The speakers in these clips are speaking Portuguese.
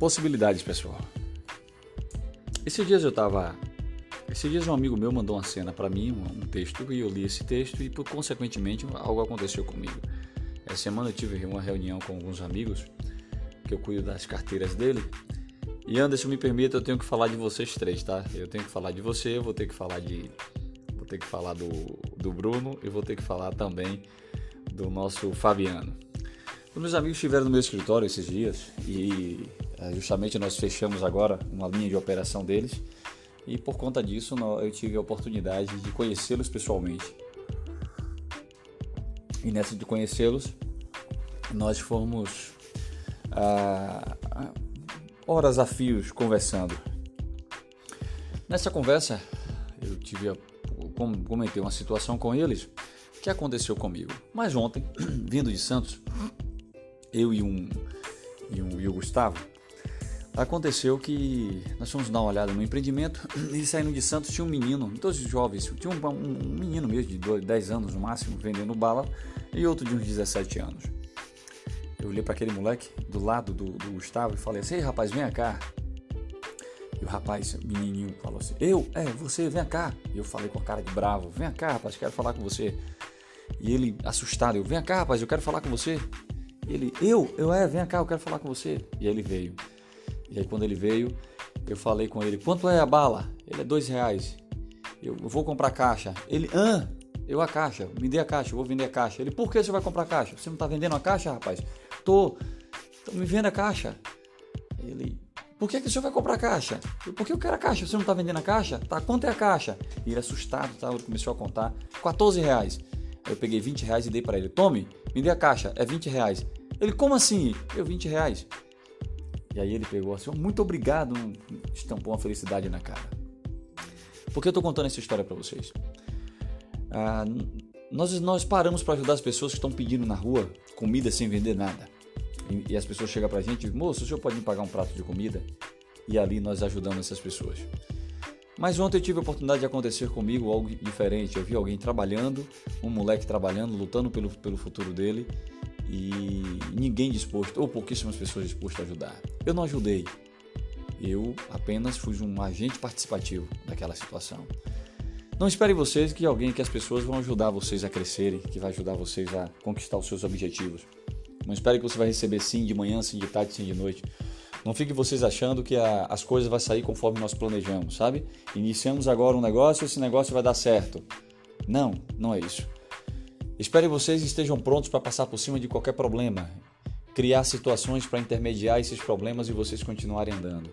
Possibilidades, pessoal. Esses dias eu tava. Esses dias um amigo meu mandou uma cena para mim, um, texto, e eu li esse texto e, por, consequentemente, algo aconteceu comigo. Essa semana eu tive uma reunião com alguns amigos, que eu cuido das carteiras dele. E Anderson, me permita, eu tenho que falar de vocês três, tá? Eu tenho que falar de você, vou ter que falar de. Vou ter que falar do, do Bruno e vou ter que falar também do nosso Fabiano. Os meus amigos estiveram no meu escritório esses dias e justamente nós fechamos agora uma linha de operação deles e por conta disso eu tive a oportunidade de conhecê-los pessoalmente. E nessa de conhecê-los, nós fomos ah, horas a fios conversando. Nessa conversa, eu tive a, comentei uma situação com eles que aconteceu comigo. Mas ontem, vindo de Santos, eu e um, e um e o Gustavo, aconteceu que nós fomos dar uma olhada no empreendimento e saindo de Santos tinha um menino, todos jovens, tinha um, um, menino mesmo de 2, 10 anos no máximo vendendo bala e outro de uns 17 anos. Eu olhei para aquele moleque do lado do, do, Gustavo e falei assim: Ei rapaz, vem cá. E o rapaz, menininho, falou assim: Eu? É, você, vem cá. E eu falei com a cara de bravo: Vem cá, rapaz, quero falar com você. E ele, assustado, eu: Vem cá, rapaz, eu quero falar com você. Ele, eu, eu é, vem cá, eu quero falar com você. E ele veio. E aí quando ele veio, eu falei com ele, quanto é a bala? Ele é dois reais. Eu vou comprar caixa. Ele, ah, eu a caixa, me dê a caixa, eu vou vender a caixa. Ele, por que você vai comprar caixa? Você não está vendendo a caixa, rapaz? Tô. Então me venda a caixa. Ele, por que, que o senhor vai comprar caixa? Eu, por que eu quero a caixa? Você não está vendendo a caixa? Tá, quanto é a caixa? E ele assustado, tá? Ele começou a contar. 14 reais. Eu peguei 20 reais e dei para ele. Tome, me dê a caixa, é 20 reais. Ele, como assim? Eu, 20 reais. E aí ele pegou assim, muito obrigado, estampou uma felicidade na cara. Por que eu estou contando essa história para vocês? Ah, nós, nós paramos para ajudar as pessoas que estão pedindo na rua comida sem vender nada. E, e as pessoas chegam para a gente, moço, o senhor pode me pagar um prato de comida? E ali nós ajudamos essas pessoas. Mas ontem eu tive a oportunidade de acontecer comigo algo diferente. Eu vi alguém trabalhando, um moleque trabalhando, lutando pelo, pelo futuro dele e ninguém disposto, ou pouquíssimas pessoas dispostas a ajudar. Eu não ajudei, eu apenas fui um agente participativo daquela situação. Não espere vocês que alguém, que as pessoas vão ajudar vocês a crescerem, que vai ajudar vocês a conquistar os seus objetivos. Não espere que você vai receber sim de manhã, sim de tarde, sim de noite. Não fiquem vocês achando que a, as coisas vão sair conforme nós planejamos, sabe? Iniciamos agora um negócio esse negócio vai dar certo. Não, não é isso. Espere vocês estejam prontos para passar por cima de qualquer problema, criar situações para intermediar esses problemas e vocês continuarem andando.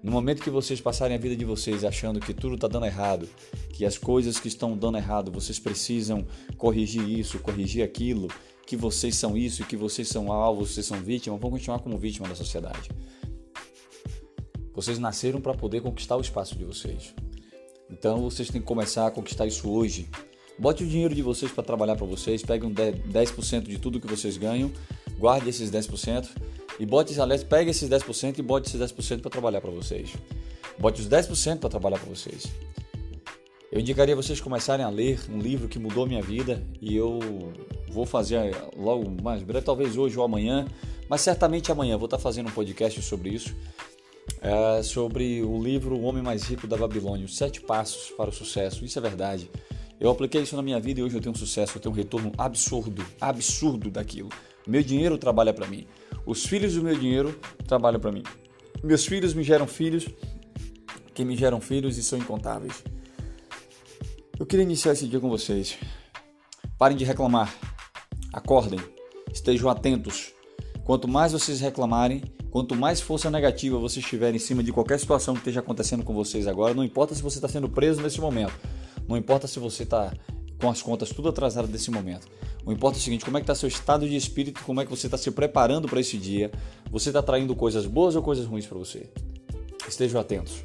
No momento que vocês passarem a vida de vocês achando que tudo está dando errado, que as coisas que estão dando errado, vocês precisam corrigir isso, corrigir aquilo, que vocês são isso, que vocês são alvo, vocês são vítima, vão continuar como vítima da sociedade. Vocês nasceram para poder conquistar o espaço de vocês. Então vocês têm que começar a conquistar isso hoje. Bote o dinheiro de vocês para trabalhar para vocês, pegue um 10% de tudo que vocês ganham, guarde esses 10% e bote, aliás, pegue esses 10% e bote esses 10% para trabalhar para vocês. Bote os 10% para trabalhar para vocês. Eu indicaria vocês começarem a ler um livro que mudou minha vida e eu vou fazer logo mais breve, talvez hoje ou amanhã, mas certamente amanhã vou estar fazendo um podcast sobre isso, é, sobre o livro O Homem Mais Rico da Babilônia, os sete passos para o sucesso. Isso é verdade. Eu apliquei isso na minha vida e hoje eu tenho um sucesso, eu tenho um retorno absurdo, absurdo daquilo. Meu dinheiro trabalha para mim. Os filhos do meu dinheiro trabalham para mim. Meus filhos me geram filhos, que me geram filhos e são incontáveis. Eu queria iniciar esse dia com vocês. Parem de reclamar. Acordem. Estejam atentos. Quanto mais vocês reclamarem, quanto mais força negativa vocês tiverem em cima de qualquer situação que esteja acontecendo com vocês agora, não importa se você está sendo preso nesse momento, não importa se você está com as contas tudo atrasadas desse momento. O importa é o seguinte, como é que está seu estado de espírito, como é que você está se preparando para esse dia, você está traindo coisas boas ou coisas ruins para você. Estejam atentos.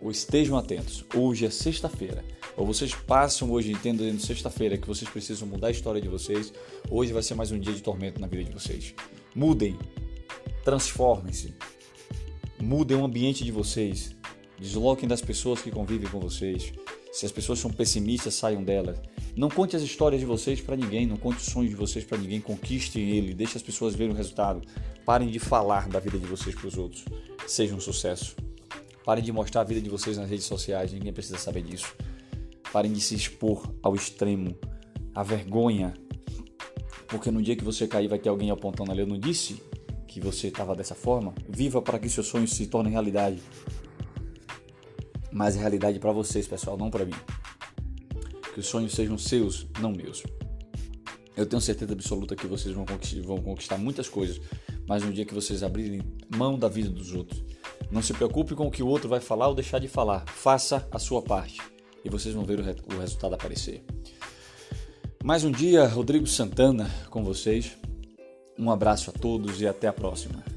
Ou estejam atentos. Hoje é sexta-feira. Ou vocês passam hoje entendendo sexta-feira que vocês precisam mudar a história de vocês. Hoje vai ser mais um dia de tormento na vida de vocês. Mudem. Transformem-se. Mudem o ambiente de vocês. Desloquem das pessoas que convivem com vocês. Se as pessoas são pessimistas, saiam delas. Não conte as histórias de vocês para ninguém, não conte os sonhos de vocês para ninguém, conquistem ele, deixe as pessoas verem o resultado. Parem de falar da vida de vocês para os outros. Seja um sucesso. Parem de mostrar a vida de vocês nas redes sociais, ninguém precisa saber disso. Parem de se expor ao extremo, à vergonha. Porque no dia que você cair vai ter alguém apontando ali. Eu não disse que você estava dessa forma. Viva para que seus sonhos se tornem realidade. Mas é realidade para vocês, pessoal, não para mim. Que os sonhos sejam seus, não meus. Eu tenho certeza absoluta que vocês vão conquistar, vão conquistar muitas coisas, mas no dia que vocês abrirem mão da vida dos outros, não se preocupe com o que o outro vai falar ou deixar de falar. Faça a sua parte e vocês vão ver o, o resultado aparecer. Mais um dia, Rodrigo Santana com vocês. Um abraço a todos e até a próxima.